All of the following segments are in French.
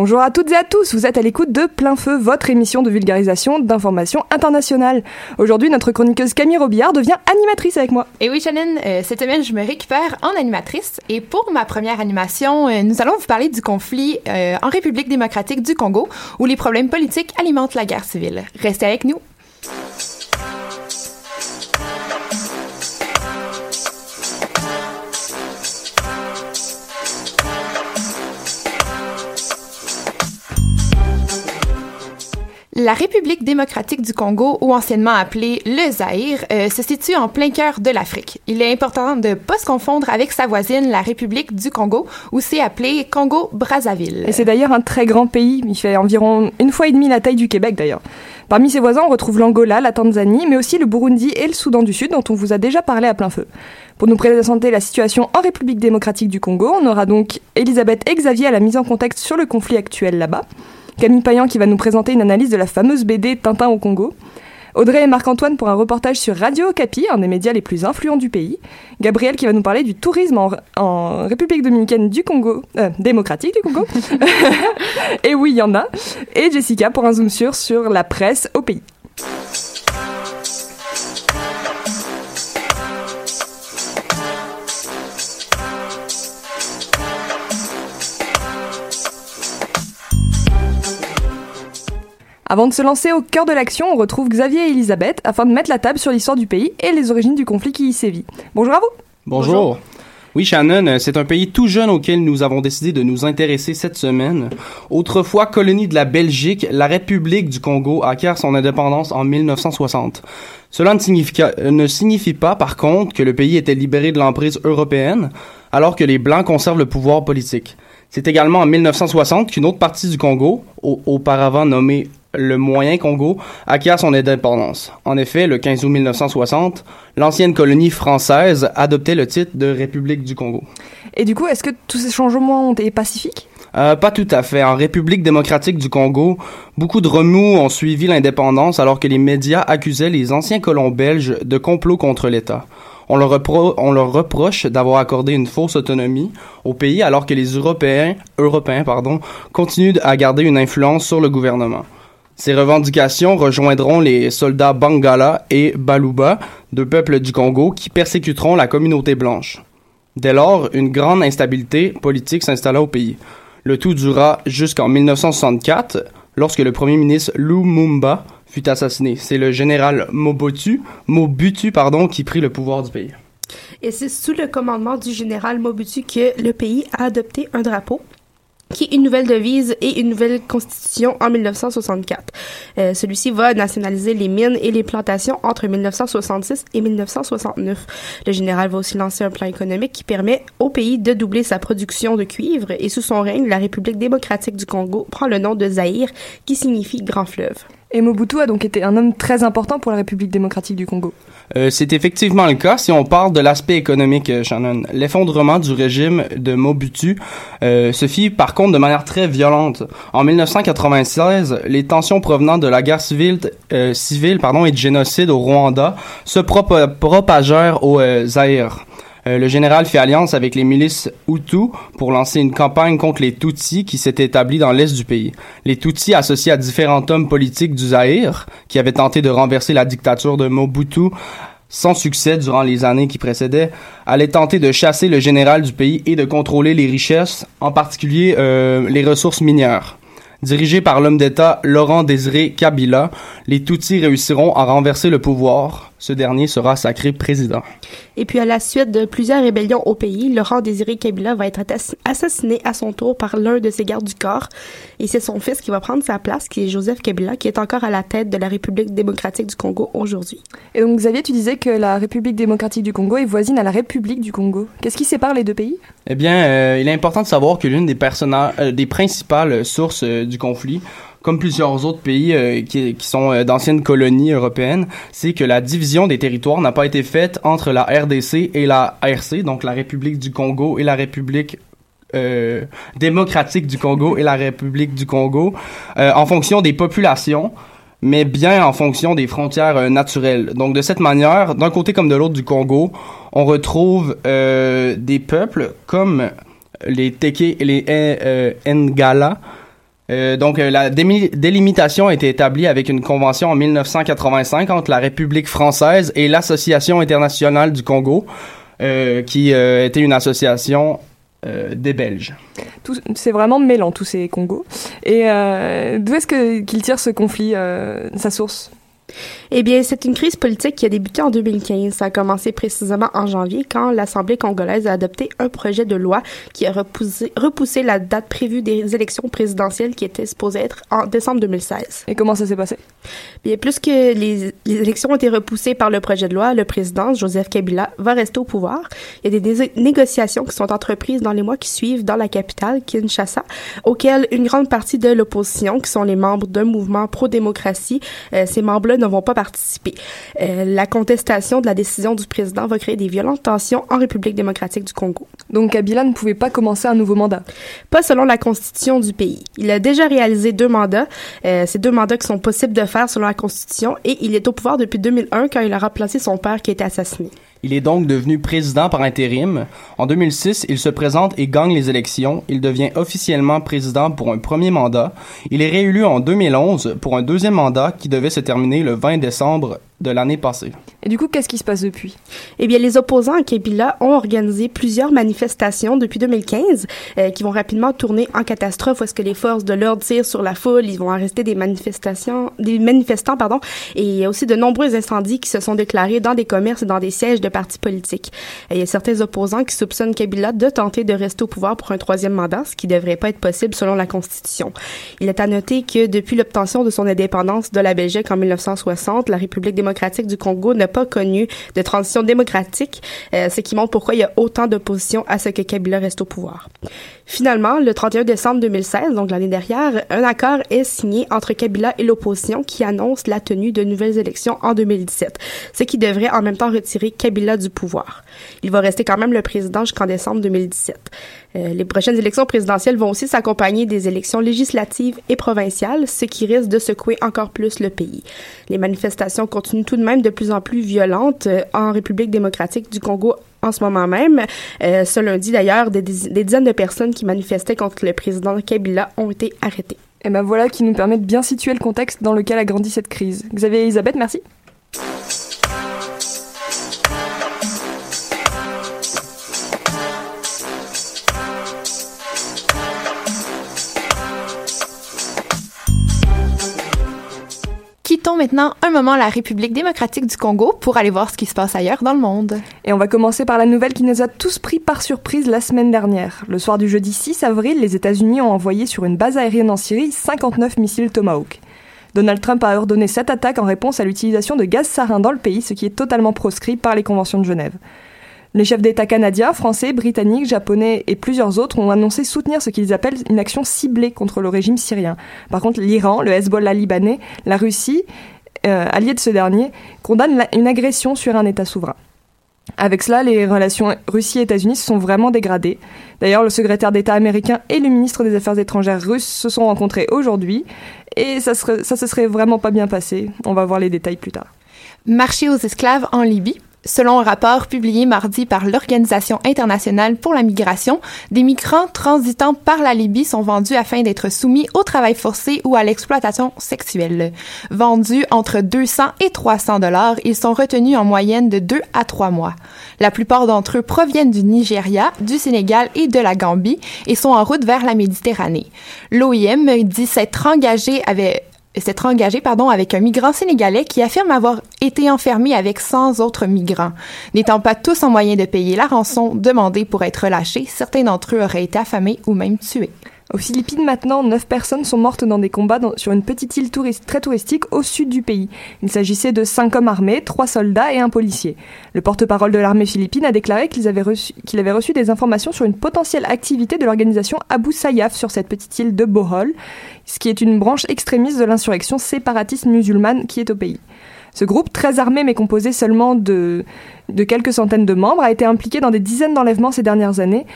Bonjour à toutes et à tous, vous êtes à l'écoute de Plein Feu, votre émission de vulgarisation d'informations internationales. Aujourd'hui, notre chroniqueuse Camille Robillard devient animatrice avec moi. Et oui, Shannon, euh, cette semaine, je me récupère en animatrice. Et pour ma première animation, euh, nous allons vous parler du conflit euh, en République démocratique du Congo, où les problèmes politiques alimentent la guerre civile. Restez avec nous. La République démocratique du Congo, ou anciennement appelée le Zaïre, euh, se situe en plein cœur de l'Afrique. Il est important de ne pas se confondre avec sa voisine, la République du Congo, où c'est appelé Congo-Brazzaville. Et c'est d'ailleurs un très grand pays. Il fait environ une fois et demie la taille du Québec, d'ailleurs. Parmi ses voisins, on retrouve l'Angola, la Tanzanie, mais aussi le Burundi et le Soudan du Sud, dont on vous a déjà parlé à plein feu. Pour nous présenter la situation en République démocratique du Congo, on aura donc Elisabeth et Xavier à la mise en contexte sur le conflit actuel là-bas. Camille Payan qui va nous présenter une analyse de la fameuse BD Tintin au Congo. Audrey et Marc-Antoine pour un reportage sur Radio Okapi, un des médias les plus influents du pays. Gabriel qui va nous parler du tourisme en, République dominicaine du Congo, euh, démocratique du Congo. et oui, il y en a. Et Jessica pour un zoom sur sur la presse au pays. Avant de se lancer au cœur de l'action, on retrouve Xavier et Elisabeth afin de mettre la table sur l'histoire du pays et les origines du conflit qui y sévit. Bonjour à vous. Bonjour. Oui, Shannon, c'est un pays tout jeune auquel nous avons décidé de nous intéresser cette semaine. Autrefois colonie de la Belgique, la République du Congo acquiert son indépendance en 1960. Cela ne signifie, ne signifie pas, par contre, que le pays était libéré de l'emprise européenne, alors que les Blancs conservent le pouvoir politique. C'est également en 1960 qu'une autre partie du Congo, auparavant nommée le moyen Congo acquiert son indépendance. En effet, le 15 août 1960, l'ancienne colonie française adoptait le titre de République du Congo. Et du coup, est-ce que tous ces changements ont été pacifiques? Euh, pas tout à fait. En République démocratique du Congo, beaucoup de remous ont suivi l'indépendance alors que les médias accusaient les anciens colons belges de complot contre l'État. On leur, on leur reproche d'avoir accordé une fausse autonomie au pays alors que les Européens, Européens pardon, continuent à garder une influence sur le gouvernement. Ces revendications rejoindront les soldats Bangala et Baluba, deux peuples du Congo, qui persécuteront la communauté blanche. Dès lors, une grande instabilité politique s'installa au pays. Le tout dura jusqu'en 1964, lorsque le premier ministre Lumumba fut assassiné. C'est le général Mobutu, pardon, qui prit le pouvoir du pays. Et c'est sous le commandement du général Mobutu que le pays a adopté un drapeau qui est une nouvelle devise et une nouvelle constitution en 1964. Euh, Celui-ci va nationaliser les mines et les plantations entre 1966 et 1969. Le général va aussi lancer un plan économique qui permet au pays de doubler sa production de cuivre et sous son règne, la République démocratique du Congo prend le nom de Zaïre qui signifie grand fleuve. Et Mobutu a donc été un homme très important pour la République démocratique du Congo. Euh, c'est effectivement le cas si on parle de l'aspect économique, euh, Shannon. L'effondrement du régime de Mobutu euh, se fit par contre de manière très violente. En 1996, les tensions provenant de la guerre civile, euh, civile pardon, et du génocide au Rwanda se propa- propagèrent au euh, Zaïre. Euh, le général fait alliance avec les milices Hutus pour lancer une campagne contre les Tutsis qui s'étaient établis dans l'est du pays. Les Tutsis, associés à différents hommes politiques du Zaïre, qui avaient tenté de renverser la dictature de Mobutu sans succès durant les années qui précédaient, allaient tenter de chasser le général du pays et de contrôler les richesses, en particulier euh, les ressources minières. Dirigés par l'homme d'État Laurent Désiré Kabila, les Tutsis réussiront à renverser le pouvoir. Ce dernier sera sacré président. Et puis à la suite de plusieurs rébellions au pays, Laurent Désiré Kabila va être assassiné à son tour par l'un de ses gardes du corps. Et c'est son fils qui va prendre sa place, qui est Joseph Kabila, qui est encore à la tête de la République démocratique du Congo aujourd'hui. Et donc Xavier, tu disais que la République démocratique du Congo est voisine à la République du Congo. Qu'est-ce qui sépare les deux pays? Eh bien, euh, il est important de savoir que l'une des, euh, des principales sources euh, du conflit, comme plusieurs autres pays euh, qui, sont euh, d'anciennes colonies européennes, c'est que la division des territoires n'a pas été faite entre la RDC et la RC, donc la République du Congo et la République euh, démocratique du Congo et la République du Congo, euh, en fonction des populations mais bien en fonction des frontières euh, naturelles. Donc de cette manière, d'un côté comme de l'autre du Congo, on retrouve euh, des peuples comme les Teke et les Ngala. Euh, donc euh, la délimitation a été établie avec une convention en 1985 entre la République française et l'Association internationale du Congo, euh, qui était une association des Belges. C'est vraiment mêlant tous ces Congos. Et d'où est-ce qu'il tire ce conflit, sa source? Eh bien, c'est une crise politique qui a débuté en 2015. Ça a commencé précisément en janvier quand l'Assemblée congolaise a adopté un projet de loi qui a repoussé, repoussé la date prévue des élections présidentielles qui était supposée être en décembre 2016. Et comment ça s'est passé? Bien, plus que les, les élections ont été repoussées par le projet de loi, le président Joseph Kabila va rester au pouvoir. Il y a des dés- négociations qui sont entreprises dans les mois qui suivent dans la capitale, Kinshasa, auxquelles une grande partie de l'opposition, qui sont les membres d'un mouvement pro-démocratie, euh, ces membres-là ne vont pas participer. Euh, la contestation de la décision du président va créer des violentes tensions en République démocratique du Congo. Donc Kabila ne pouvait pas commencer un nouveau mandat? Pas selon la constitution du pays. Il a déjà réalisé deux mandats. Euh, ces deux mandats qui sont possibles de faire selon la constitution et il est au pouvoir depuis 2001 quand il a remplacé son père qui a été assassiné. Il est donc devenu président par intérim. En 2006, il se présente et gagne les élections. Il devient officiellement président pour un premier mandat. Il est réélu en 2011 pour un deuxième mandat qui devait se terminer le 20 décembre décembre de l'année passée. Et du coup, qu'est-ce qui se passe depuis? Eh bien, les opposants à Kabila ont organisé plusieurs manifestations depuis 2015 euh, qui vont rapidement tourner en catastrophe est-ce que les forces de l'ordre tirent sur la foule, ils vont arrêter des manifestations, des manifestants, pardon, et il y a aussi de nombreux incendies qui se sont déclarés dans des commerces et dans des sièges de partis politiques. Et il y a certains opposants qui soupçonnent Kabila de tenter de rester au pouvoir pour un troisième mandat, ce qui devrait pas être possible selon la Constitution. Il est à noter que depuis l'obtention de son indépendance de la Belgique en 1960, la République démocratique du Congo n'a pas connu de transition démocratique, euh, ce qui montre pourquoi il y a autant d'opposition à ce que Kabila reste au pouvoir. Finalement, le 31 décembre 2016, donc l'année dernière, un accord est signé entre Kabila et l'opposition qui annonce la tenue de nouvelles élections en 2017, ce qui devrait en même temps retirer Kabila du pouvoir. Il va rester quand même le président jusqu'en décembre 2017. Euh, les prochaines élections présidentielles vont aussi s'accompagner des élections législatives et provinciales, ce qui risque de secouer encore plus le pays. Les manifestations continuent tout de même de plus en plus violentes euh, en République démocratique du Congo en ce moment même. Euh, ce lundi, d'ailleurs, des, dizaines de personnes qui manifestaient contre le président Kabila ont été arrêtées. Et ben voilà qui nous permet de bien situer le contexte dans lequel a grandi cette crise. Xavier et Elisabeth, merci. Maintenant un moment à la République démocratique du Congo pour aller voir ce qui se passe ailleurs dans le monde. Et on va commencer par la nouvelle qui nous a tous pris par surprise la semaine dernière. Le soir du jeudi 6 avril, les États-Unis ont envoyé sur une base aérienne en Syrie 59 missiles Tomahawk. Donald Trump a ordonné cette attaque en réponse à l'utilisation de gaz sarin dans le pays, ce qui est totalement proscrit par les conventions de Genève. Les chefs d'État canadiens, français, britanniques, japonais et plusieurs autres ont annoncé soutenir ce qu'ils appellent une action ciblée contre le régime syrien. Par contre, l'Iran, le Hezbollah libanais, la Russie, euh, alliés de ce dernier, condamnent une agression sur un État souverain. Avec cela, les relations Russie-États-Unis se sont vraiment dégradées. D'ailleurs, le secrétaire d'État américain et le ministre des Affaires étrangères russe se sont rencontrés aujourd'hui et ça, serait, ça se serait vraiment pas bien passé. On va voir les détails plus tard. Marché aux esclaves en Libye. Selon un rapport publié mardi par l'Organisation internationale pour la migration, des migrants transitant par la Libye sont vendus afin d'être soumis au travail forcé ou à l'exploitation sexuelle. Vendus entre 200 et 300 dollars, ils sont retenus en moyenne de 2 à 3 mois. La plupart d'entre eux proviennent du Nigeria, du Sénégal et de la Gambie et sont en route vers la Méditerranée. L'OIM dit s'être engagé avec s'être engagé pardon, avec un migrant sénégalais qui affirme avoir été enfermé avec 100 autres migrants. N'étant pas tous en moyen de payer la rançon demandée pour être relâchés, certains d'entre eux auraient été affamés ou même tués. Aux Philippines, maintenant, neuf personnes sont mortes dans des combats sur une petite île très touristique au sud du pays. Il s'agissait de cinq hommes armés, trois soldats et un policier. Le porte-parole de l'armée philippine a déclaré qu'il avait, reçu, avait reçu des informations sur une potentielle activité de l'organisation Abu Sayyaf sur cette petite île de Bohol, ce qui est une branche extrémiste de l'insurrection séparatiste musulmane qui est au pays. Ce groupe, très armé mais composé seulement de, de quelques centaines de membres, a été impliqué dans des dizaines d'enlèvements ces dernières années.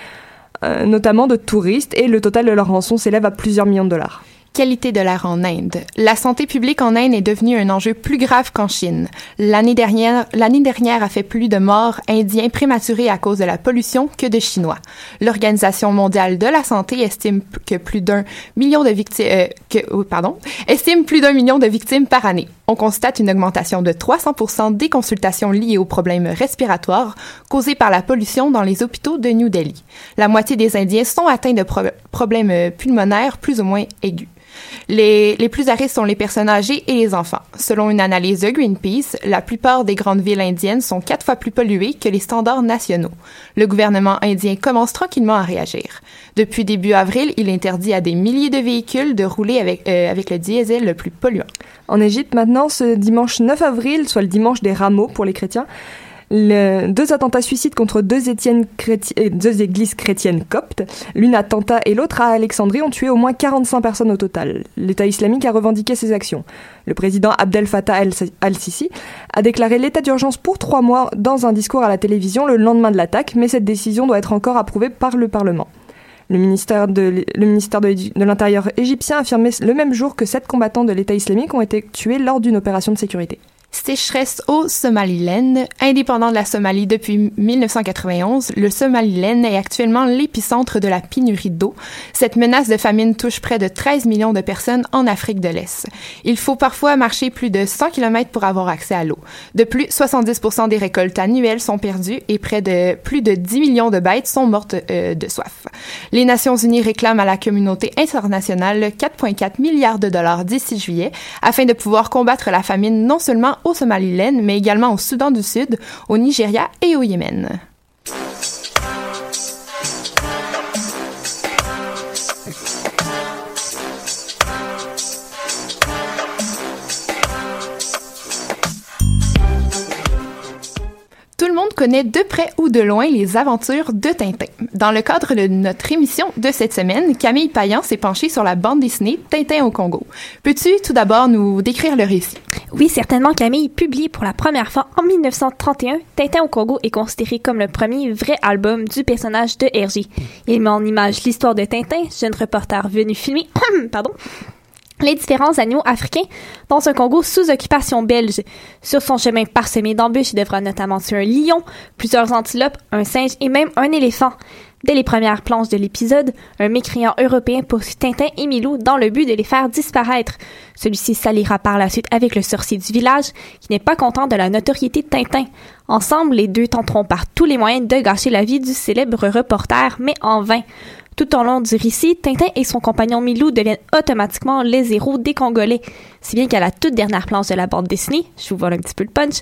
Euh, notamment de touristes, et le total de leur rançon s'élève à plusieurs millions de dollars. Qualité de l'air en Inde. La santé publique en Inde est devenue un enjeu plus grave qu'en Chine. Millions dernière, l'année dernière a fait plus de morts indiens prématurés à cause de la pollution que de Chinois. L'Organisation mondiale de la santé estime que plus d'un million de victimes, euh, que, oh, pardon, estime plus d'un million de victimes par année. On constate une augmentation de 300% des consultations liées aux problèmes respiratoires causés par la pollution dans les hôpitaux de New Delhi. La moitié des Indiens sont atteints de problèmes pulmonaires plus ou moins aigus. Les, plus à risque sont les personnes âgées et les enfants. Selon une analyse de Greenpeace, la plupart des grandes villes indiennes sont quatre fois plus polluées que les standards nationaux. Le gouvernement indien commence tranquillement à réagir. Depuis début avril, il interdit à des milliers de véhicules de rouler avec, euh, avec le diesel le plus polluant. En Égypte, maintenant, ce dimanche 9 avril, soit le dimanche des rameaux pour les chrétiens, deux attentats suicides contre deux, euh, églises chrétiennes coptes, l'une à Tanta et l'autre à Alexandrie, ont tué au moins 45 personnes au total. L'État islamique a revendiqué ces actions. Le président Abdel Fattah al-Sisi a déclaré l'état d'urgence pour trois mois dans un discours à la télévision le lendemain de l'attaque, mais cette décision doit être encore approuvée par le Parlement. Le ministère de l'Intérieur égyptien a affirmé le même jour que sept combattants de l'État islamique ont été tués lors d'une opération de sécurité sécheresse au Somaliland. Indépendant de la Somalie depuis 1991, le Somaliland est actuellement l'épicentre de la pénurie d'eau. Cette menace de famine touche près de 13 millions de personnes en Afrique de l'Est. Il faut parfois marcher plus de 100 km pour avoir accès à l'eau. De plus, 70% des récoltes annuelles sont perdues et près de plus de 10 millions de bêtes sont mortes euh, de soif. Les Nations Unies réclament à la communauté internationale 4,4 milliards de dollars d'ici juillet afin de pouvoir combattre la famine non seulement au Somaliland, mais également au Soudan du Sud, au Nigeria et au Yémen. Connaît de près ou de loin les aventures de Tintin. Dans le cadre de notre émission de cette semaine, Camille Payan s'est penchée sur la bande dessinée Tintin au Congo. Peux-tu tout d'abord nous décrire le récit? Oui, certainement, Camille. Publié pour la première fois en 1931, Tintin au Congo est considéré comme le premier vrai album du personnage de Hergé. Il met en image l'histoire de Tintin, jeune reporter venu filmer, pardon, les différents animaux africains dans un Congo sous occupation belge. Sur son chemin parsemé d'embûches, il devra notamment tuer un lion, plusieurs antilopes, un singe et même un éléphant. Dès les premières planches de l'épisode, un mécréant européen poursuit Tintin et Milou dans le but de les faire disparaître. Celui-ci s'alliera par la suite avec le sorcier du village, qui n'est pas content de la notoriété de Tintin. Ensemble, les deux tenteront par tous les moyens de gâcher la vie du célèbre reporter, mais en vain. Tout au long du récit, Tintin et son compagnon Milou deviennent automatiquement les héros des Congolais. Si bien qu'à la toute dernière planche de la bande dessinée, je vous vole un petit peu le punch,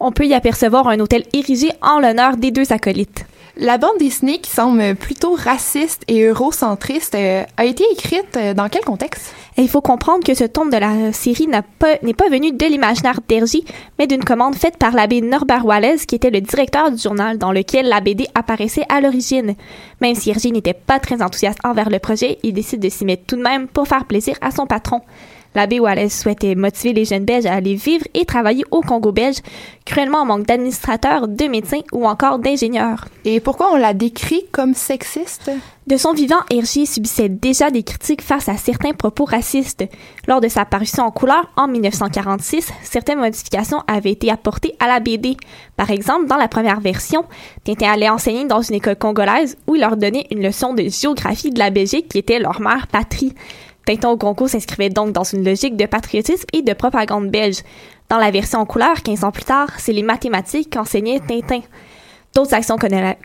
on peut y apercevoir un hôtel érigé en l'honneur des deux acolytes. La bande dessinée, qui semble plutôt raciste et eurocentriste, euh, a été écrite euh, dans quel contexte? Il faut comprendre que ce tome de la série n'est pas, venu de l'imaginaire d'Hergé, mais d'une commande faite par l'abbé Norbert Wallace, qui était le directeur du journal dans lequel la BD apparaissait à l'origine. Même si Hergé n'était pas très enthousiaste envers le projet, il décide de s'y mettre tout de même pour faire plaisir à son patron. L'abbé Wallace souhaitait motiver les jeunes Belges à aller vivre et travailler au Congo belge, cruellement en manque d'administrateurs, de médecins ou encore d'ingénieurs. Et pourquoi on la décrit comme sexiste? De son vivant, Hergé subissait déjà des critiques face à certains propos racistes. Lors de sa parution en couleur en 1946, certaines modifications avaient été apportées à la BD. Par exemple, dans la première version, Tintin allait enseigner dans une école congolaise où il leur donnait une leçon de géographie de la Belgique qui était leur mère patrie. Au Congo s'inscrivait donc dans une logique de patriotisme et de propagande belge. Dans la version en couleur, 15 ans plus tard, c'est les mathématiques qu'enseignait Tintin. D'autres actions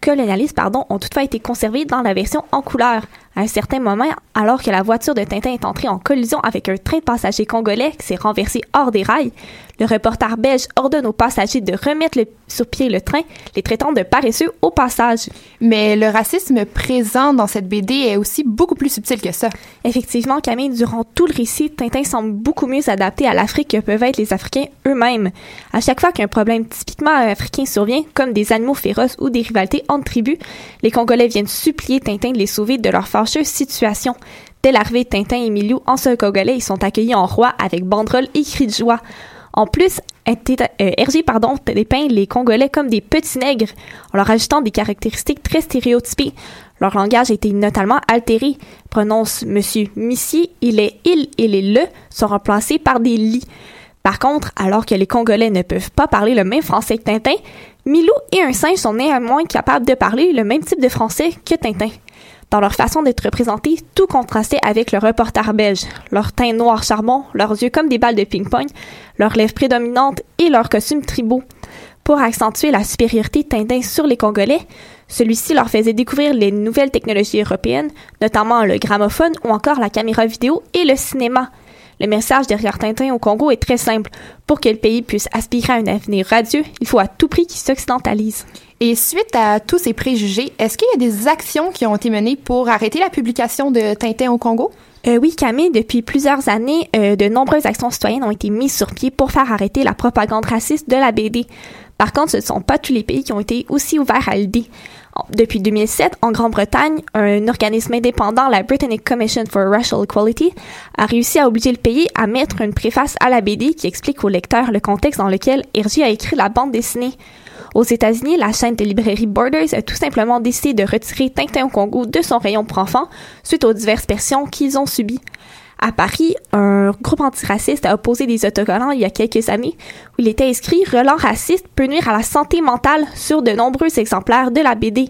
colonialistes pardon, ont toutefois été conservées dans la version en couleur. À un certain moment, alors que la voiture de Tintin est entrée en collision avec un train de passagers congolais qui s'est renversé hors des rails, le reporter belge ordonne aux passagers de remettre le, sur pied le train, les traitant de paresseux au passage. Mais le racisme présent dans cette BD est aussi beaucoup plus subtil que ça. Effectivement, Camille, durant tout le récit, Tintin semble beaucoup mieux s'adapter à l'Afrique que peuvent être les Africains eux-mêmes. À chaque fois qu'un problème typiquement africain survient, comme des animaux féroces ou des rivalités entre tribus, les Congolais viennent supplier Tintin de les sauver de leur fâcheuse situation. Dès l'arrivée Tintin et Milieu en sol congolais, ils sont accueillis en roi avec banderoles et cris de joie. En plus, Hergé pardon, dépeint les Congolais comme des petits nègres, en leur ajoutant des caractéristiques très stéréotypées. Leur langage a été notamment altéré. Prononce Monsieur Missier, il est il et les le sont remplacés par des li. Par contre, alors que les Congolais ne peuvent pas parler le même français que Tintin, Milou et un singe sont néanmoins capables de parler le même type de français que Tintin. Dans leur façon d'être représentés, tout contrastait avec le reporter belge. Leur teint noir charmant, leurs yeux comme des balles de ping-pong, leurs lèvres prédominantes et leurs costumes tribaux. Pour accentuer la supériorité Tintin sur les Congolais, celui-ci leur faisait découvrir les nouvelles technologies européennes, notamment le gramophone ou encore la caméra vidéo et le cinéma. Le message derrière Tintin au Congo est très simple. Pour que le pays puisse aspirer à un avenir radieux, il faut à tout prix qu'il s'occidentalise. Et suite à tous ces préjugés, est-ce qu'il y a des actions qui ont été menées pour arrêter la publication de Tintin au Congo? Euh, oui, Camille, depuis plusieurs années, euh, de nombreuses actions citoyennes ont été mises sur pied pour faire arrêter la propagande raciste de la BD. Par contre, ce ne sont pas tous les pays qui ont été aussi ouverts à l'idée. Depuis 2007, en Grande-Bretagne, un organisme indépendant, la Britannic Commission for Racial Equality, a réussi à obliger le pays à mettre une préface à la BD qui explique au lecteur le contexte dans lequel Hergé a écrit la bande dessinée. Aux États-Unis, la chaîne de librairie Borders a tout simplement décidé de retirer Tintin au Congo de son rayon pour enfants suite aux diverses pressions qu'ils ont subies. À Paris, un groupe antiraciste a opposé des autocollants il y a quelques années où il était inscrit Relent raciste peut nuire à la santé mentale sur de nombreux exemplaires de la BD.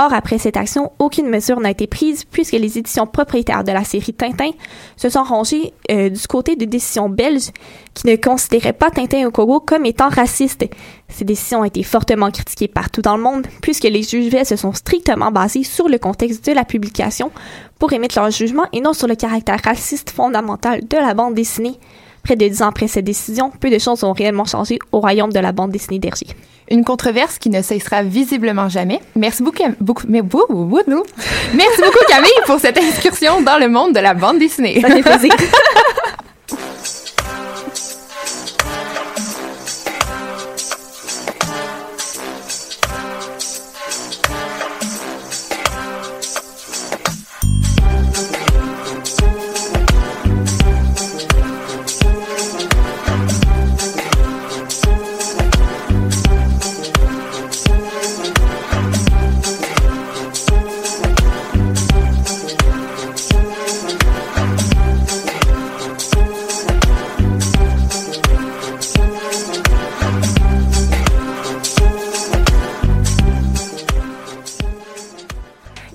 Or, après cette action, aucune mesure n'a été prise puisque les éditions propriétaires de la série Tintin se sont rangées euh, du côté de décisions belges qui ne considéraient pas Tintin au Congo comme étant raciste. Ces décisions ont été fortement critiquées partout dans le monde puisque les juges se sont strictement basés sur le contexte de la publication pour émettre leur jugement et non sur le caractère raciste fondamental de la bande dessinée. Près de dix ans après cette décision, peu de choses ont réellement changé au royaume de la bande dessinée d'Hergé. Une controverse qui ne cessera visiblement jamais. Merci beaucoup, beaucoup, mais, Merci beaucoup Camille pour cette excursion dans le monde de la bande dessinée. Ça fait plaisir.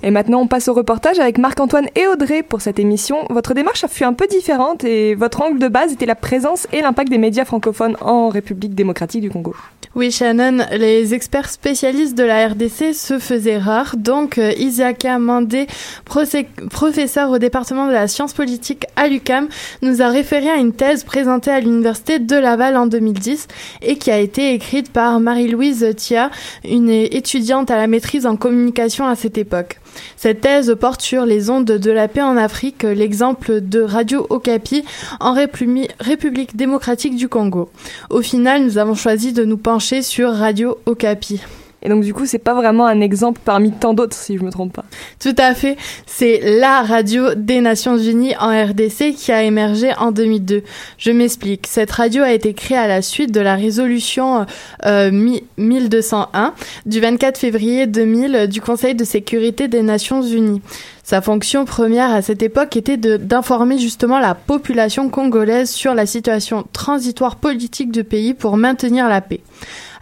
Et maintenant, on passe au reportage avec Marc-Antoine et Audrey pour cette émission. Votre démarche a fut un peu différente et votre angle de base était la présence et l'impact des médias francophones en République démocratique du Congo. Oui, Shannon, les experts spécialistes de la RDC se faisaient rares. Donc, euh, Isiaka Mandé, professeur au département de la science politique à l'UCAM, nous a référé à une thèse présentée à l'Université de Laval en 2010 et qui a été écrite par Marie-Louise Thia, une étudiante à la maîtrise en communication à cette époque. Cette thèse porte sur les ondes de la paix en Afrique, l'exemple de Radio Okapi en République démocratique du Congo. Au final, nous avons choisi de nous pencher sur Radio Okapi. Et donc du coup, c'est pas vraiment un exemple parmi tant d'autres, si je me trompe pas. Tout à fait. C'est la radio des Nations Unies en RDC qui a émergé en 2002. Je m'explique. Cette radio a été créée à la suite de la résolution euh, 1201 du 24 février 2000 du Conseil de sécurité des Nations Unies. Sa fonction première à cette époque était d'informer justement la population congolaise sur la situation transitoire politique du pays pour maintenir la paix.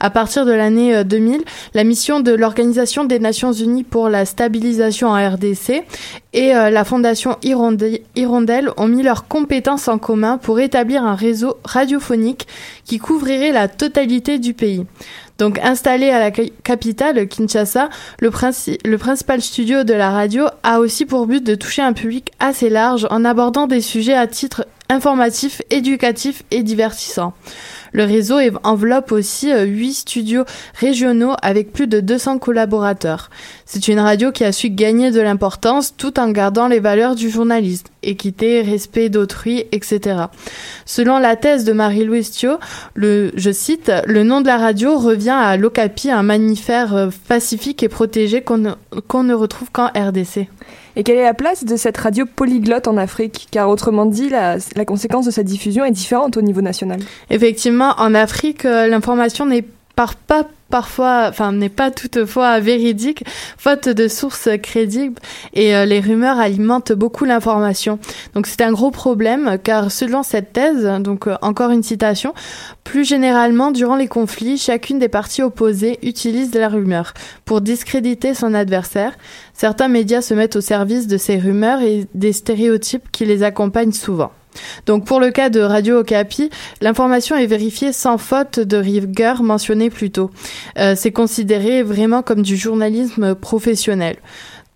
À partir de l'année 2000, euh, la mission de l'Organisation des Nations Unies pour la stabilisation en RDC et euh, la Fondation Hirondelle ont mis leurs compétences en commun pour établir un réseau radiophonique qui couvrirait la totalité du pays. Donc installé à la capitale, Kinshasa, le, le, principal studio de la radio a aussi pour but de toucher un public assez large en abordant des sujets à titre informatif, éducatif et divertissant. Le réseau enveloppe aussi euh, huit studios régionaux avec plus de 200 collaborateurs. C'est une radio qui a su gagner de l'importance tout en gardant les valeurs du journalisme, équité, respect d'autrui, etc. Selon la thèse de Marie-Louise Thio, le, je cite, le nom de la radio revient à l'Ocapi, un mammifère euh, pacifique et protégé qu'on ne, qu'on ne retrouve qu'en RDC. Et quelle est la place de cette radio polyglotte en Afrique? Car autrement dit, la, conséquence de cette diffusion est différente au niveau national. Effectivement, en Afrique, euh, l'information n'est pas parfois, enfin, n'est pas toutefois véridique, faute de sources crédibles et euh, les rumeurs alimentent beaucoup l'information. Donc c'est un gros problème car selon cette thèse, donc euh, encore une citation, plus généralement durant les conflits, chacune des parties opposées utilise la rumeur pour discréditer son adversaire. Certains médias se mettent au service de ces rumeurs et des stéréotypes qui les accompagnent souvent. Donc pour le cas de Radio Okapi, l'information est vérifiée sans faute de rigueur mentionnée plus tôt. Euh, c'est considéré vraiment comme du journalisme professionnel.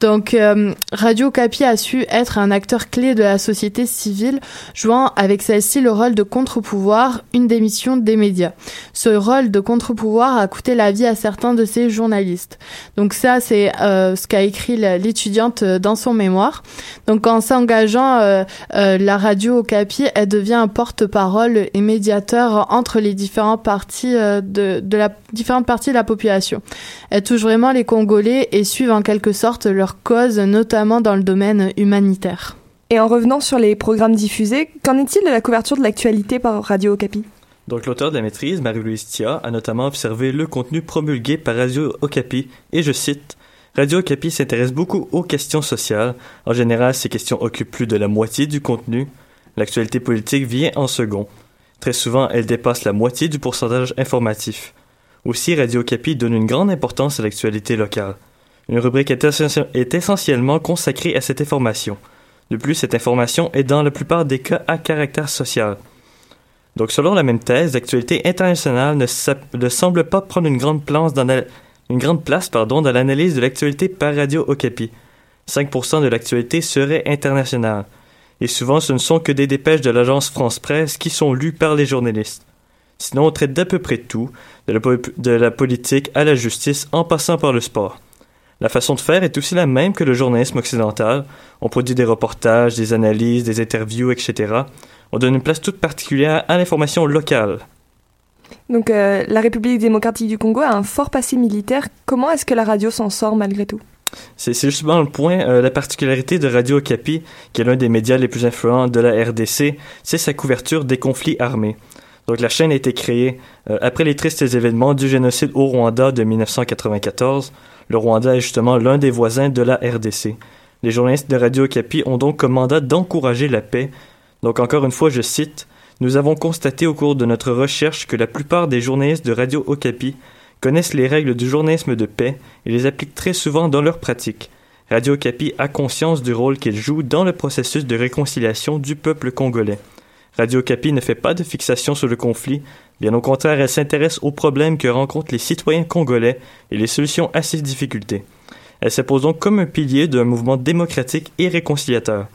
Donc, euh, Radio Capi a su être un acteur clé de la société civile, jouant avec celle-ci le rôle de contre-pouvoir, une des missions des médias. Ce rôle de contre-pouvoir a coûté la vie à certains de ses journalistes. Donc ça, c'est euh, ce qu'a écrit l'étudiante dans son mémoire. Donc en s'engageant, euh, la Radio Capi, elle devient un porte-parole et médiateur entre les différentes parties de, de la différentes parties de la population. Elle touche vraiment les Congolais et suivent en quelque sorte leur cause, notamment dans le domaine humanitaire. Et en revenant sur les programmes diffusés, qu'en est-il de la couverture de l'actualité par Radio Okapi? Donc l'auteur de la maîtrise, Marie-Louise Tia, a notamment observé le contenu promulgué par Radio Okapi, et je cite Radio Okapi s'intéresse beaucoup aux questions sociales. En général, ces questions occupent plus de la moitié du contenu. L'actualité politique vient en second. Très souvent, elle dépasse la moitié du pourcentage informatif. Aussi, Radio Okapi donne une grande importance à l'actualité locale. Une rubrique est, essentiellement consacrée à cette information. De plus, cette information est dans la plupart des cas à caractère social. Donc, selon la même thèse, l'actualité internationale ne, semble pas prendre une grande place dans, l'analyse de l'actualité par Radio Okapi. 5% de l'actualité serait internationale. Et souvent, ce ne sont que des dépêches de l'agence France-Presse qui sont lues par les journalistes. Sinon, on traite d'à peu près tout, de la politique à la justice en passant par le sport. La façon de faire est aussi la même que le journalisme occidental. On produit des reportages, des analyses, des interviews, etc. On donne une place toute particulière à l'information locale. Donc euh, la République démocratique du Congo a un fort passé militaire. Comment est-ce que la radio s'en sort malgré tout? C'est justement le point. Euh, la particularité de Radio Okapi, qui est l'un des médias les plus influents de la RDC, c'est sa couverture des conflits armés. Donc la chaîne a été créée euh, après les tristes événements du génocide au Rwanda de 1994. Le Rwanda est justement l'un des voisins de la RDC. Les journalistes de Radio Okapi ont donc comme mandat d'encourager la paix. Donc encore une fois, je cite, Nous avons constaté au cours de notre recherche que la plupart des journalistes de Radio Okapi connaissent les règles du journalisme de paix et les appliquent très souvent dans leur pratique. Radio Okapi a conscience du rôle qu'elle joue dans le processus de réconciliation du peuple congolais. Radio Okapi ne fait pas de fixation sur le conflit, bien au contraire, elle s'intéresse aux problèmes que rencontrent les citoyens congolais et les solutions à ces difficultés. Elle s'impose donc comme un pilier d'un mouvement démocratique et réconciliateur.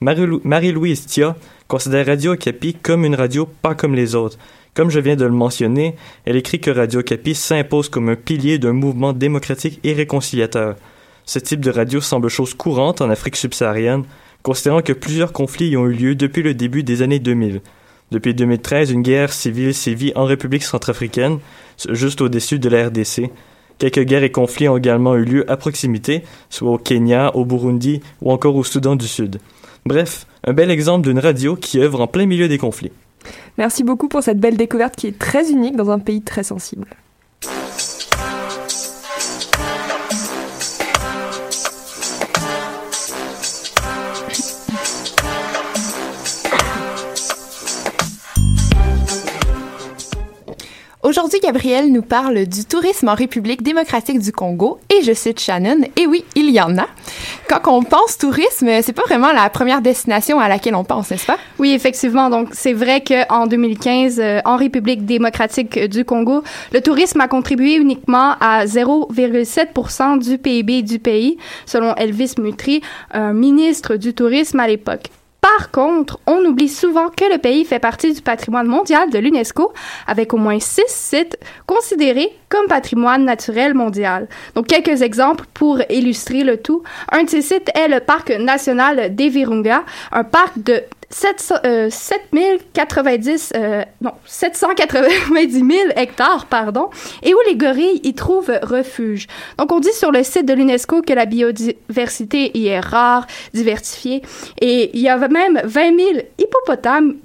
Marie-Lou- Marie-Louise Thia considère Radio Okapi comme une radio pas comme les autres. Comme je viens de le mentionner, elle écrit que Radio Okapi s'impose comme un pilier d'un mouvement démocratique et réconciliateur. Ce type de radio semble chose courante en Afrique subsaharienne, considérant que plusieurs conflits y ont eu lieu depuis le début des années 2000. Depuis 2013, une guerre civile sévit en République centrafricaine, juste au-dessus de la RDC. Quelques guerres et conflits ont également eu lieu à proximité, soit au Kenya, au Burundi ou encore au Soudan du Sud. Bref, un bel exemple d'une radio qui œuvre en plein milieu des conflits. Merci beaucoup pour cette belle découverte qui est très unique dans un pays très sensible. Aujourd'hui, Gabriel nous parle du tourisme en République démocratique du Congo et je cite Shannon, et oui, il y en a. Quand on pense tourisme, c'est pas vraiment la première destination à laquelle on pense, n'est-ce pas? Oui, effectivement. Donc, c'est vrai qu'en 2015, euh, en République démocratique du Congo, le tourisme a contribué uniquement à 0,7% du PIB du pays, selon Elvis Mutri, un ministre du tourisme à l'époque. Par contre, on oublie souvent que le pays fait partie du patrimoine mondial de l'UNESCO, avec au moins six sites considérés comme patrimoine naturel mondial. Donc, quelques exemples pour illustrer le tout. Un de ces sites est le parc national d'Evirunga, un parc de 700, euh, 7090, euh, non, 790 000 hectares, pardon, et où les gorilles y trouvent refuge. Donc, on dit sur le site de l'UNESCO que la biodiversité y est rare, diversifiée, et il y a même 20 000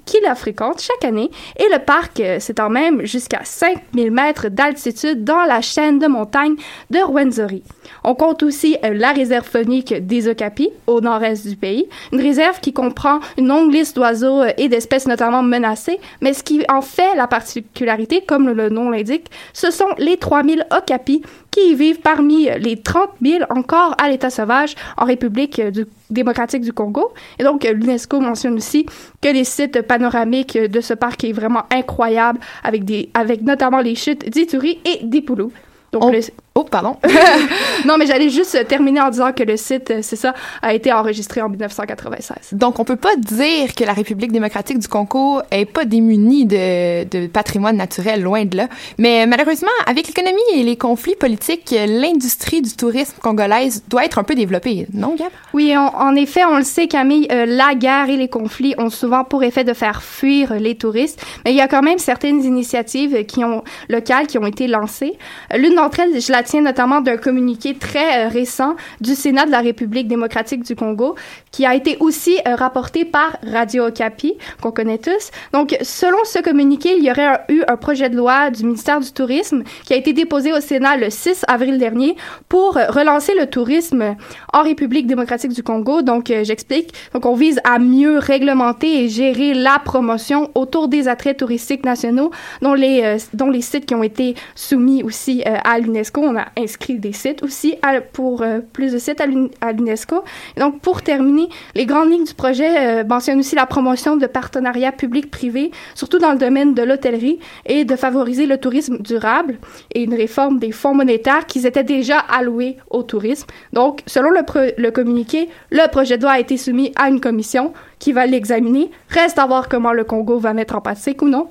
qui la fréquentent chaque année, et le parc euh, s'étend même jusqu'à 5 000 mètres d'altitude dans la chaîne de montagnes de Rwenzori. On compte aussi euh, la réserve faunique des Okapis, au nord-est du pays, une réserve qui comprend une longue liste d'oiseaux euh, et d'espèces notamment menacées, mais ce qui en fait la particularité, comme le nom l'indique, ce sont les 3000 Okapis qui vivent parmi les 30 000 encore à l'état sauvage en République euh, du- démocratique du Congo. Et donc, euh, l'UNESCO mentionne aussi que les sites panoramiques de ce parc est vraiment incroyable, avec, des, avec notamment les chutes d'Ituri et d'Ipulu. Donc, le- Oh, pardon. non, mais j'allais juste terminer en disant que le site, euh, c'est ça, a été enregistré en 1996. Donc, on peut pas dire que la République démocratique du Congo est pas démunie de, de patrimoine naturel, loin de là. Mais malheureusement, avec l'économie et les conflits politiques, l'industrie du tourisme congolaise doit être un peu développée, non, Gab? Oui, en, en effet, on le sait, Camille, euh, la guerre et les conflits ont souvent pour effet de faire fuir les touristes, mais il y a quand même certaines initiatives qui ont, locales qui ont été lancées. L'une d'entre elles, je la tiens notamment d'un communiqué très euh, récent du Sénat de la République démocratique du Congo, qui a été aussi euh, rapporté par Radio Okapi, qu'on connaît tous. Donc, selon ce communiqué, il y aurait eu un projet de loi du ministère du Tourisme qui a été déposé au Sénat le 6 avril dernier pour euh, relancer le tourisme en République démocratique du Congo. Donc, j'explique. Donc, on vise à mieux réglementer et gérer la promotion autour des attraits touristiques nationaux, dont les, dont les sites qui ont été soumis aussi à l'UNESCO. On a inscrit des sites aussi pour euh, plus de sites à l'Un- à l'UNESCO. Donc, pour terminer, les grandes lignes du projet euh, mentionnent aussi la promotion de partenariats publics-privés, surtout dans le domaine de l'hôtellerie, et de favoriser le tourisme durable et une réforme des fonds monétaires qui étaient déjà alloués au tourisme. Donc, selon le, communiqué, le projet de loi a été soumis à une commission qui va l'examiner. Reste à voir comment le Congo va mettre en pratique ou non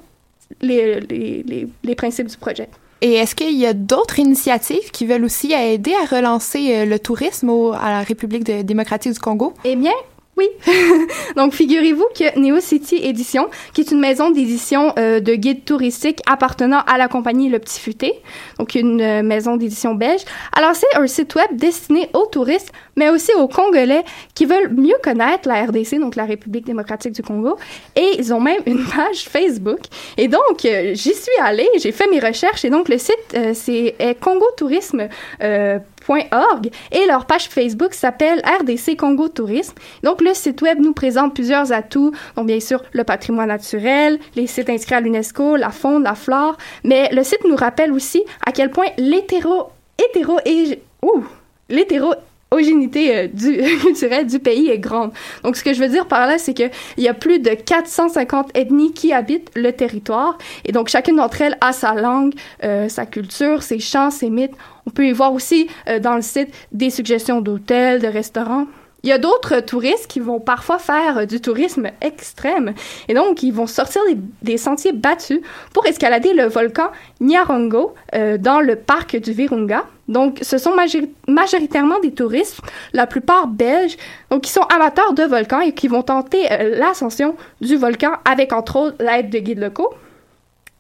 les principes du projet. Et est-ce qu'il y a d'autres initiatives qui veulent aussi aider à relancer euh, le tourisme au- à la République démocratique du Congo? Eh bien, oui. Donc, figurez-vous que Neo City Édition, qui est une maison d'édition euh, de guides touristiques appartenant à la compagnie Le Petit Futé, donc une euh, maison d'édition belge, a lancé un site web destiné aux touristes, mais aussi aux Congolais qui veulent mieux connaître la RDC, donc la République démocratique du Congo. Et ils ont même une page Facebook. Et donc, euh, j'y suis allée, j'ai fait mes recherches, et donc le site, c'est est Congo Tourisme. euh, .org et leur page Facebook s'appelle RDC Congo Tourisme. Donc le site web nous présente plusieurs atouts, donc bien sûr le patrimoine naturel, les sites inscrits à l'UNESCO, la faune, la flore, mais le site nous rappelle aussi à quel point l'hétéro hétéro et ouh, l'hétéro hétérogénéité euh, du, du pays est grande. Donc, ce que je veux dire par là, c'est qu'il y a plus de 450 ethnies qui habitent le territoire. Et donc, chacune d'entre elles a sa langue, euh, sa culture, ses chants, ses mythes. On peut y voir aussi euh, dans le site des suggestions d'hôtels, de restaurants. Il y a d'autres touristes qui vont parfois faire euh, du tourisme extrême et donc ils vont sortir des, des sentiers battus pour escalader le volcan Nyarongo euh, dans le parc du Virunga. Donc ce sont majori- majoritairement des touristes, la plupart belges, donc qui sont amateurs de volcans et qui vont tenter euh, l'ascension du volcan avec entre autres l'aide de guides locaux.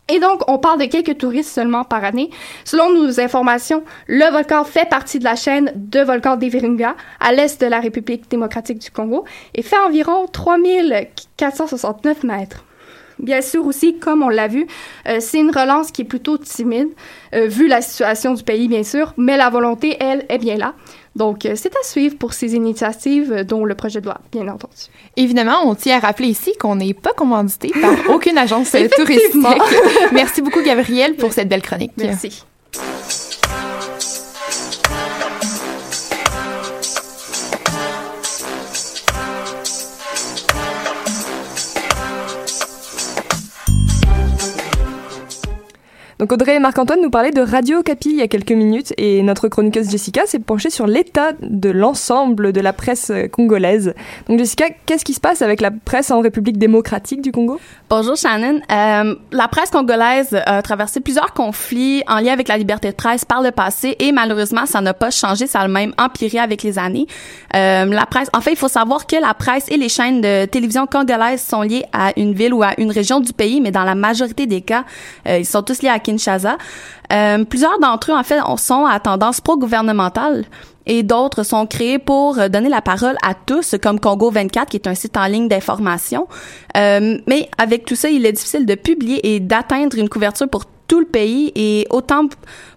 Et donc, on parle de quelques touristes seulement par année. Selon nos informations, le volcan fait partie de la chaîne de volcans des Virunga à l'est de la République démocratique du Congo et fait environ 3469 mètres. Bien sûr aussi, comme on l'a vu, euh, c'est une relance qui est plutôt timide, euh, vu la situation du pays, bien sûr, mais la volonté, elle, est bien là. Donc, euh, c'est à suivre pour ces initiatives, dont le projet de loi, bien entendu. Évidemment, on tient à rappeler ici qu'on n'est pas commandité par aucune agence touristique. Merci beaucoup, Gabrielle, pour cette belle chronique. Merci. Donc Audrey et Marc-Antoine nous parlaient de Radio Capi il y a quelques minutes et notre chroniqueuse Jessica s'est penchée sur l'état de l'ensemble de la presse euh, congolaise. Donc Jessica, qu'est-ce qui se passe avec la presse en République démocratique du Congo? Bonjour Shannon. Euh, la presse congolaise a traversé plusieurs conflits en lien avec la liberté de presse par le passé et malheureusement ça n'a pas changé, ça a même empiré avec les années. Euh, la presse, en fait, il faut savoir que la presse et les chaînes de télévision congolaises sont liées à une ville ou à une région du pays, mais dans la majorité des cas, euh, ils sont tous liés à Kinshasa. Euh, plusieurs d'entre eux, en fait, sont à tendance pro-gouvernementale et d'autres sont créés pour euh, donner la parole à tous, comme Congo 24, qui est un site en ligne d'information. Euh, mais avec tout ça, il est difficile de publier et d'atteindre une couverture pour tout le pays et autant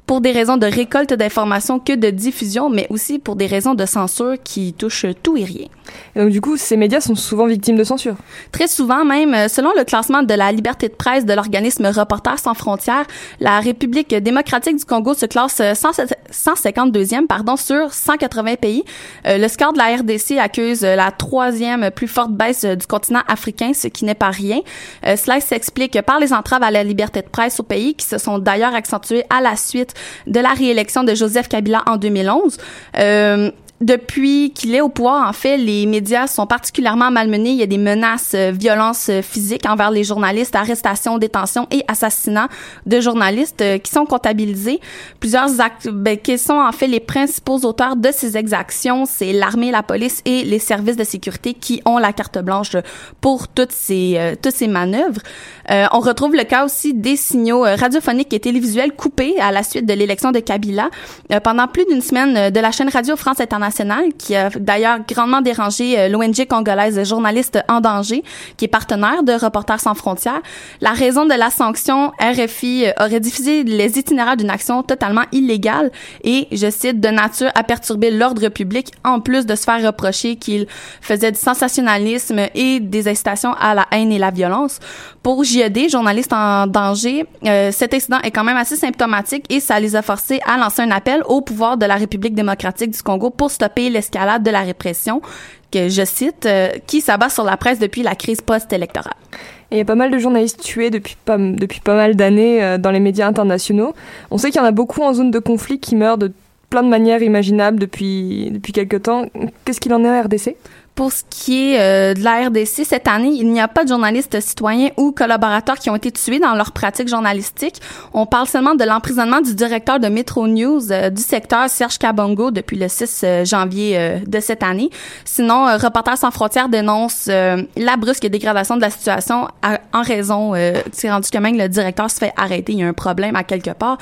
pour des raisons de récolte d'informations que de diffusion, mais aussi pour des raisons de censure qui touchent tout et rien. Et donc du coup, ces médias sont souvent victimes de censure. Très souvent même, euh, selon le classement de la liberté de presse de l'organisme Reporters sans frontières, la République démocratique du Congo se classe euh, 107 152e pardon, sur 180 pays. Euh, le score de la RDC accuse euh, la troisième plus forte baisse euh, du continent africain, ce qui n'est pas rien. Euh, cela s'explique par les entraves à la liberté de presse au pays, qui se sont d'ailleurs accentuées à la suite de la réélection de Joseph Kabila en 2011. Euh, depuis qu'il est au pouvoir, en fait, les médias sont particulièrement malmenés. Il y a des menaces, euh, violences euh, physiques envers les journalistes, arrestations, détentions et assassinats de journalistes euh, qui sont comptabilisés. Plusieurs actes, ben, qui sont en fait les principaux auteurs de ces exactions, c'est l'armée, la police et les services de sécurité qui ont la carte blanche pour toutes ces euh, toutes ces manœuvres. Euh, on retrouve le cas aussi des signaux euh, radiophoniques et télévisuels coupés à la suite de l'élection de Kabila Euh, pendant plus d'une semaine euh, de la chaîne Radio France Internationale, qui a d'ailleurs grandement dérangé euh, l'ONG congolaise Journalistes en danger, qui est partenaire de Reporters sans frontières. La raison de la sanction, RFI euh, aurait diffusé les itinéraires d'une action totalement illégale et, je cite, de nature à perturber l'ordre public, en plus de se faire reprocher qu'il faisait du sensationnalisme et des incitations à la haine et la violence. Pour JED, journaliste en danger, euh, cet incident est quand même assez symptomatique et ça les a forcés à lancer un appel au pouvoir de la République démocratique du Congo pour stopper l'escalade de la répression, que je cite, euh, qui s'abat sur la presse depuis la crise post-électorale. Il y a pas mal de journalistes tués depuis pas, depuis pas mal d'années euh, dans les médias internationaux. On sait qu'il y en a beaucoup en zone de conflit qui meurent de plein de manières imaginables depuis, depuis quelque temps. Qu'est-ce qu'il en est en RDC Pour ce qui est euh, de la RDC, cette année, il n'y a pas de journalistes citoyens ou collaborateurs qui ont été tués dans leur pratique journalistique. On parle seulement de l'emprisonnement du directeur de Metro News euh, du secteur, Serge Kabongo, depuis le 6 euh, janvier euh, de cette année. Sinon, Reporters sans frontières dénonce euh, la brusque dégradation de la situation à- en raison, euh, c'est rendu que même le directeur se fait arrêter. Il y a un problème à quelque part.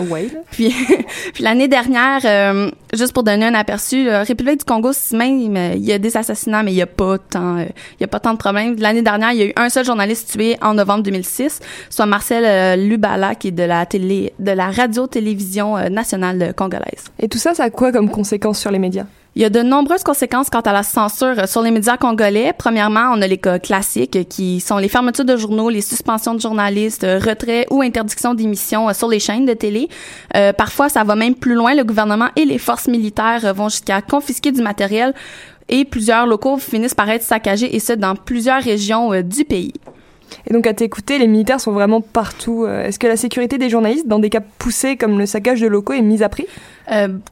Puis, puis l'année dernière, euh, juste pour donner un aperçu, République du Congo, même il y a des assassinats, mais il y a pas tant, euh, il y a pas tant de problèmes. L'année dernière, il y a eu un seul journaliste tué en novembre 2006, soit Marcel euh, Lubala, qui est de la télé, de la radio-télévision euh, nationale euh, congolaise. Et tout ça, ça a quoi comme conséquence sur les médias? Il y a de nombreuses conséquences quant à la censure sur les médias congolais. Premièrement, on a les cas classiques qui sont les fermetures de journaux, les suspensions de journalistes, retrait ou interdiction d'émissions sur les chaînes de télé. Euh, parfois, ça va même plus loin. Le gouvernement et les forces militaires vont jusqu'à confisquer du matériel et plusieurs locaux finissent par être saccagés et ce, dans plusieurs régions euh, du pays. Et donc à t'écouter, les militaires sont vraiment partout. Euh, Est-ce que la sécurité des journalistes, dans des cas poussés comme le saccage de locaux, est mise à prix?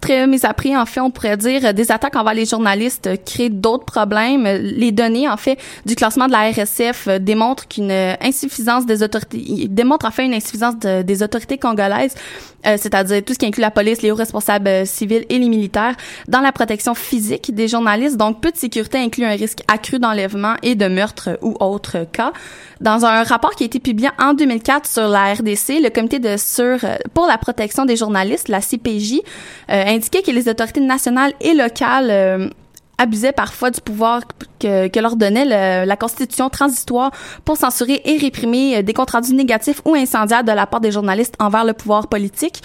Très mis à prix, en fait, on pourrait dire, euh, des attaques envers les journalistes euh, créent d'autres problèmes. Euh, Les données, en fait, du classement de la RSF euh, démontrent qu'une euh, insuffisance des autorités, il démontre en fait une insuffisance de- des autorités congolaises, euh, c'est-à-dire tout ce qui inclut la police, les hauts responsables euh, civils et les militaires, dans la protection physique des journalistes. Donc, peu de sécurité inclut un risque accru d'enlèvement et de meurtre ou autres cas. Dans un rapport qui a été publié en 2004 sur la RDC, le comité de sur euh, pour la protection des journalistes, la CPJ, euh, indiquait que les autorités nationales et locales euh, abusaient parfois du pouvoir que, leur donnait la constitution transitoire pour censurer et réprimer euh, des comptes rendus négatifs ou incendiaires de la part des journalistes envers le pouvoir politique.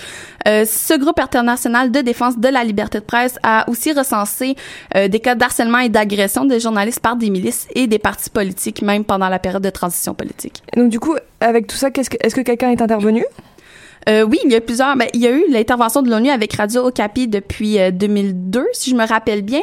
Euh, ce groupe international de défense de la liberté de presse a aussi recensé euh, des cas d'harcèlement et d'agression des journalistes par des milices et des partis politiques, même pendant la période de transition politique. Donc du coup, avec tout ça, est-ce que quelqu'un est intervenu? Euh, oui, il y a plusieurs. Ben, il y a eu l'intervention de l'ONU avec Radio Okapi depuis euh, 2002, si je me rappelle bien.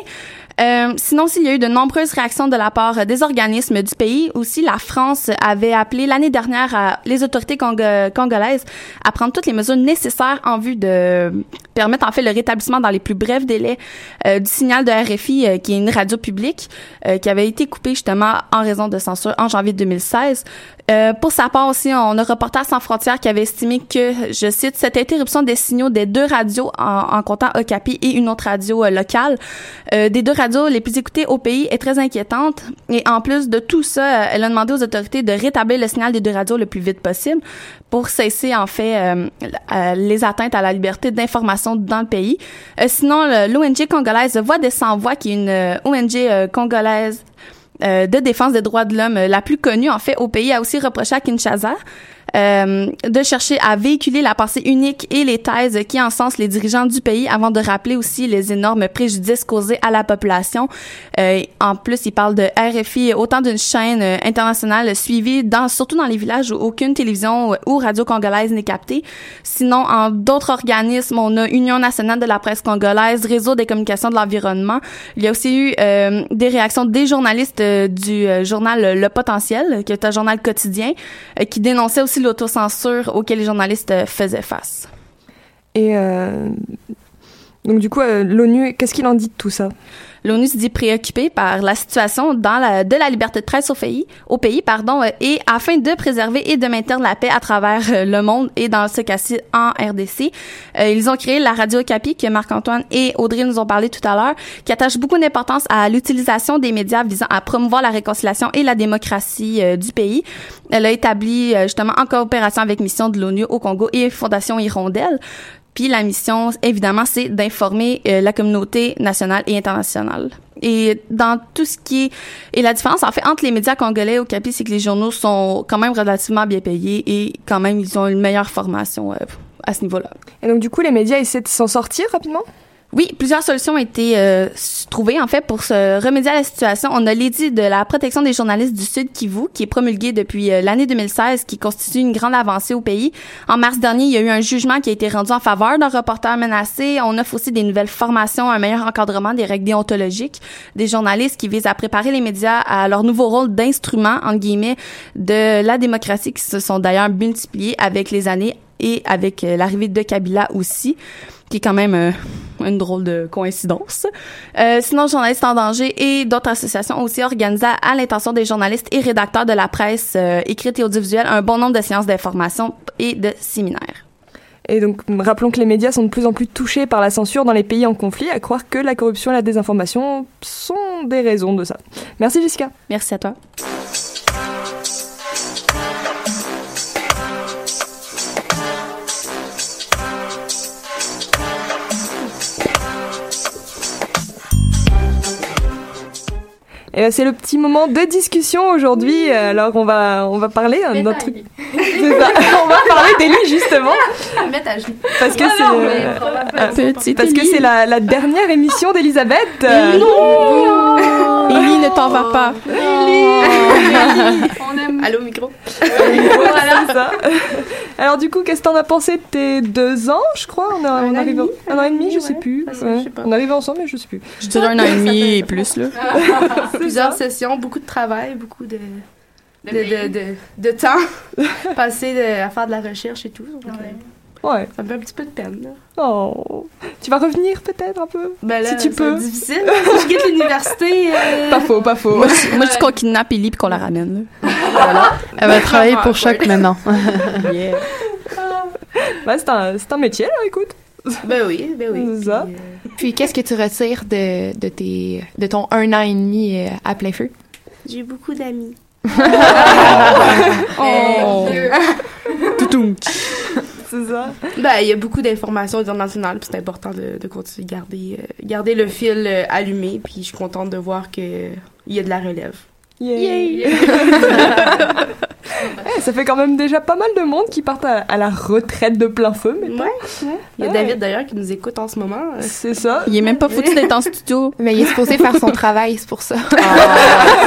Euh, sinon, s'il y a eu de nombreuses réactions de la part euh, des organismes du pays, aussi la France avait appelé l'année dernière à les autorités congo- congolaises à prendre toutes les mesures nécessaires en vue de permettre en fait le rétablissement dans les plus brefs délais euh, du signal de RFI, euh, qui est une radio publique, euh, qui avait été coupée justement en raison de censure en janvier 2016. Euh, pour sa part aussi, on a Reporters sans frontières qui avait estimé que, je cite, cette interruption des signaux des deux radios en, comptant Okapi et une autre radio euh, locale, euh, des deux radios les plus écoutées au pays est très inquiétante. Et en plus de tout ça, euh, elle a demandé aux autorités de rétablir le signal des deux radios le plus vite possible pour cesser en fait les atteintes à la liberté d'information dans le pays. Sinon, l'ONG congolaise Voix des sans-voix, qui est une ONG congolaise de défense des droits de l'homme euh, la plus connue en fait au pays a aussi reproché à Kinshasa euh, de chercher à véhiculer la pensée unique et les thèses qui encensent les dirigeants du pays avant de rappeler aussi les énormes préjudices causés à la population. Euh, en plus, il parle de RFI, autant d'une chaîne euh, internationale suivie dans, surtout dans les villages où aucune télévision ou radio congolaise n'est captée. Sinon, en d'autres organismes, on a Union nationale de la presse congolaise, Réseau des communications de l'environnement. Il y a aussi eu euh, des réactions des journalistes euh, du euh, journal Le Potentiel, qui est un journal quotidien, euh, qui dénonçait aussi l'autocensure auquel les journalistes euh, faisaient face. Euh, donc du coup, euh, l'ONU, qu'est-ce qu'il en dit de tout ça? L'ONU se dit préoccupée par la situation dans la, de la liberté de presse au pays, au pays pardon, euh, et afin de préserver et de maintenir la paix à travers euh, le monde et dans ce cas-ci en RDC. Euh, ils ont créé la Radio Capi que Marc-Antoine et Audrey nous ont parlé tout à l'heure, qui attache beaucoup d'importance à l'utilisation des médias visant à promouvoir la réconciliation et la démocratie euh, du pays. Elle a établi euh, justement en coopération avec Mission de l'ONU au Congo et Fondation Hirondelle. Puis la mission, évidemment, c'est d'informer euh, la communauté nationale et internationale. Et dans tout ce qui est... Et la différence, en fait, entre les médias congolais au Capi, c'est que les journaux sont quand même relativement bien payés et quand même, ils ont une meilleure formation euh, à ce niveau-là. Et donc du coup, les médias essaient de s'en sortir rapidement? Oui, plusieurs solutions ont été euh, trouvées en fait pour se remédier à la situation. On a l'édit de la protection des journalistes du Sud Kivu qui est promulgué depuis euh, l'année 2016 qui constitue une grande avancée au pays. En mars dernier, il y a eu un jugement qui a été rendu en faveur d'un reporter menacé. On offre aussi des nouvelles formations, un meilleur encadrement des règles déontologiques des journalistes qui visent à préparer les médias à leur nouveau rôle d'instrument entre guillemets de la démocratie qui se sont d'ailleurs multipliés avec les années et avec euh, l'arrivée de Kabila aussi qui est quand même euh, une drôle de coïncidence. Euh, sinon, Journalistes en danger et d'autres associations aussi organisé à l'intention des journalistes et rédacteurs de la presse euh, écrite et audiovisuelle un bon nombre de séances d'information et de séminaires. Et donc, rappelons que les médias sont de plus en plus touchés par la censure dans les pays en conflit, à croire que la corruption et la désinformation sont des raisons de ça. Merci Jessica. Merci à toi. Et ben, c'est le petit moment de discussion aujourd'hui. Alors on va on va parler de notre truc. Ça. on va parler d'Élie justement parce que c'est non, euh, euh, parce que c'est la, la dernière émission d'Elisabeth. Élie, ne t'en va pas. On aime. Allô, micro. voilà ça. Alors du coup, qu'est-ce que t'en as pensé de tes deux ans, je crois? On, a, on arrive un an et demi, je sais plus. Ouais. On arrive ensemble, mais je sais plus. Je dirais un an et demi et plus, là. Plusieurs sessions, beaucoup de travail, beaucoup de, de, de, de, de temps passé de- à faire de la recherche et tout. euh, Ouais. Ça me fait un petit peu de peine. Là. Oh. Tu vas revenir peut-être un peu? Ben là, Si tu peux. être difficile. Si je quitte l'université. euh, Pas faux, pas faux. Moi, je, moi, je dis qu'on kidnappe Élie puis qu'on la ramène, là. Elle va travailler pour Choc maintenant. Yeah. Bah, c'est un, c'est un métier, là, écoute. Ben oui, ben oui. C'est ça. Puis qu'est-ce que tu retires de, de, tes, de ton un an et demi euh, à plein feu? J'ai beaucoup d'amis. Oh. C'est ça? Ben, il y a beaucoup d'informations internationales, puis c'est important de, de continuer de garder, euh, garder le fil euh, allumé, puis je suis contente de voir qu'il y a de la relève. Yay. Eh, ça fait quand même déjà pas mal de monde qui partent à, à la retraite de plein feu, mais Ouais, ouais. Il y a Ouais. David d'ailleurs qui nous écoute en ce moment. euh. c'est ça. Il est même pas foutu d'être en studio. Mais il est supposé faire son travail, c'est pour ça.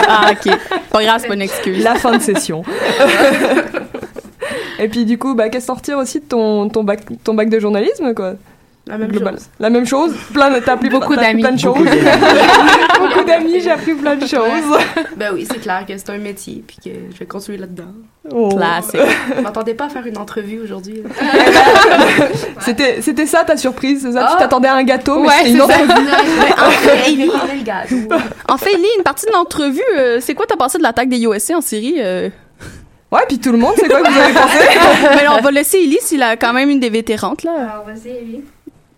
Ah, ok. Pas grave, c'est pas une excuse. La fin de session. Et puis du coup, bah, qu'est-ce retires aussi de ton, ton, bac, ton bac de journalisme, quoi? La même Global. chose. La même chose Plein de, t'as appris Beaucoup d'amis. plein de choses. Beaucoup d'amis. J'ai appris plein de choses. Ben oui, c'est clair que c'est un métier, puis que je vais continuer là-dedans. Oh. Classique. Je m'attendais pas à faire une entrevue aujourd'hui. C'était, c'était ça ta surprise, c'est ça? Tu Ah. t'attendais à un gâteau, mais Ouais, une c'est ça. entrevue. En fait, Élie, une partie de l'entrevue, euh, c'est quoi t'as pensé de l'attaque des USA en Syrie? euh? Ouais, puis tout le monde, c'est quoi que vous avez pensé? Mais on va laisser Élie s'il a quand même une des vétérantes, là. Alors, vas-y, Ellie.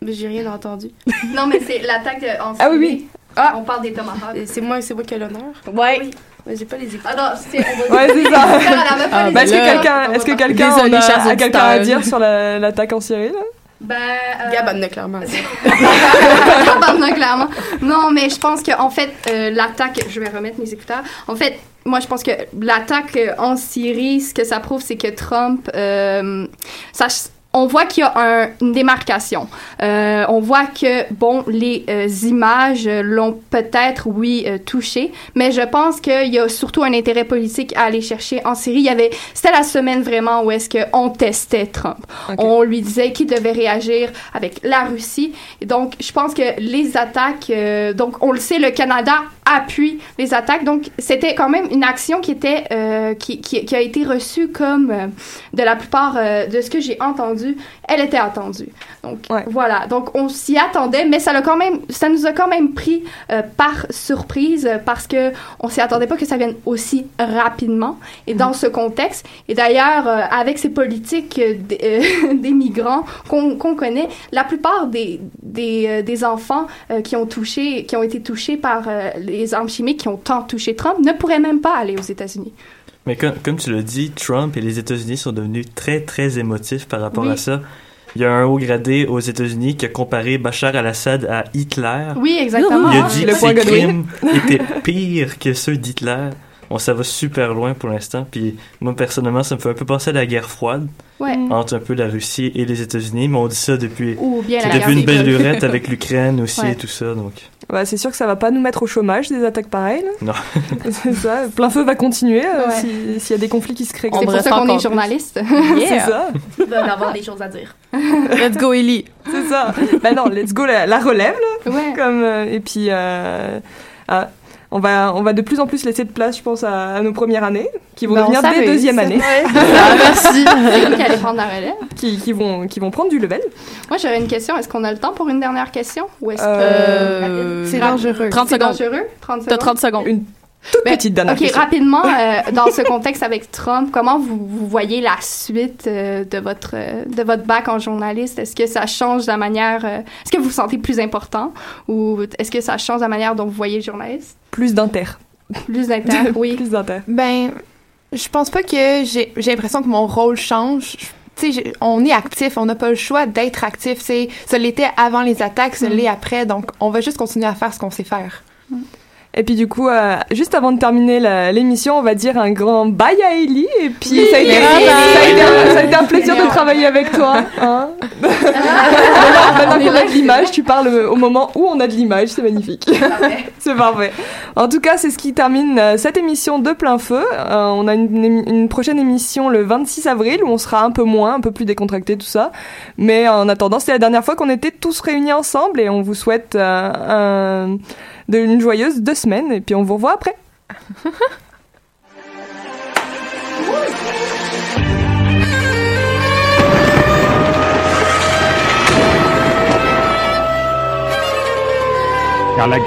Mais j'ai rien entendu. Non, mais c'est l'attaque en Ah oui, oui. Ah. On parle des tomahawks. C'est moi, c'est moi qui ai l'honneur. Ouais. Oui. Ouais, j'ai pas les écoutes. Ah non, c'est... Ouais, c'est ça. Ah, Bah, est-ce que quelqu'un, est-ce que quelqu'un a, quelqu'un à dire sur la- l'attaque en Syrie là? Ben... euh, Gab en a clairement. Non, mais je pense qu'en fait, euh, l'attaque, je vais remettre mes écouteurs. En fait, moi, je pense que l'attaque euh, en Syrie, ce que ça prouve, c'est que Trump, euh, ça, on voit qu'il y a un- une démarcation. Euh, on voit que, bon, les euh, images l'ont peut-être, oui, euh, touché, mais je pense qu'il y a surtout un intérêt politique à aller chercher en Syrie. Il y avait, c'était la semaine vraiment où est-ce qu'on testait Trump. On lui disait qu'il devait réagir avec la Russie. Donc, je pense que les attaques, donc on le sait, le Canada appuie les attaques. Donc, c'était quand même une action qui était, qui, qui, qui a été reçue comme, de la plupart de ce que j'ai entendu, elle était attendue. Donc, voilà. Donc, on s'y attendait, mais ça, l'a quand même, ça nous a quand même pris euh, par surprise euh, parce que on s'y attendait pas que ça vienne aussi rapidement et dans ce contexte. Et d'ailleurs, euh, avec ces politiques des, des migrants qu'on connaît, la plupart des, des, des enfants qui ont touché, qui ont été touchés par les armes chimiques, qui ont tant touché Trump, ne pourraient même pas aller aux États-Unis. Mais comme, comme tu l'as dit, Trump et les États-Unis sont devenus très, très émotifs par rapport Oui. à ça. Il y a un haut gradé aux États-Unis qui a comparé Bachar al-Assad à Hitler. Oui, exactement. Il a dit Le que ses crimes étaient pires que ceux d'Hitler. Bon, ça va super loin pour l'instant. Puis moi, personnellement, ça me fait un peu penser à la guerre froide Ouais. entre un peu la Russie et les États-Unis. Mais on dit ça depuis, Ou bien la depuis une belle lurette avec l'Ukraine aussi Ouais. et tout ça. Donc, Bah, c'est sûr que ça va pas nous mettre au chômage des attaques pareilles. là. non. c'est ça. Plein feu va continuer euh, Ouais. si- s'il y a des conflits qui se créent. C'est pour ça qu'on est journaliste. C'est ça. Il va en avoir des choses à dire. Let's go, Ellie. C'est ça. bah non, let's go la, la relève là. Ouais. Comme euh, et puis euh, ah, on va on va de plus en plus laisser de place, je pense, à, à nos premières années, qui vont on devenir des s'amuse. deuxième années, Ah, merci. C'est qui allait prendre la relève. qui, qui vont qui vont prendre du level. Moi, j'aurais une question. Est-ce qu'on a le temps pour une dernière question? Ou est-ce que... Euh, C'est dangereux. 30 C'est secondes. dangereux? 30 T'as secondes? 30 secondes. Une toute Ben, petite dernière OK, question. rapidement, euh, dans ce contexte avec Trump, comment vous, vous voyez la suite euh, de, votre, euh, de votre bac en journaliste? Est-ce que ça change la manière... euh, est-ce que vous vous sentez plus important? Ou est-ce que ça change la manière dont vous voyez le journaliste? Plus d'inter. Plus d'inter, oui. Plus d'inter. Ben, je pense pas que j'ai j'ai l'impression que mon rôle change. Tu sais, j'ai- on est actif, on n'a pas le choix d'être actif. C'est, ça l'était avant les attaques, ça Mm. l'est après, donc on va juste continuer à faire ce qu'on sait faire. Et puis du coup, euh, juste avant de terminer l'émission, on va dire un grand bye à Ellie. Et puis Oui, ça, a été, merci. ça, a été, un- ça a été un plaisir de travailler avec toi. hein. maintenant maintenant qu'on a de l'image, tu parles au moment où on a de l'image, c'est magnifique. c'est parfait. En tout cas, c'est ce qui termine euh, cette émission de plein feu. Euh, on a une, prochaine émission le 26 avril où on sera un peu moins, un peu plus décontracté, tout ça. Mais en attendant, c'est la dernière fois qu'on était tous réunis ensemble et on vous souhaite euh, un- de, une joyeuse deux semaines et puis on vous revoit après.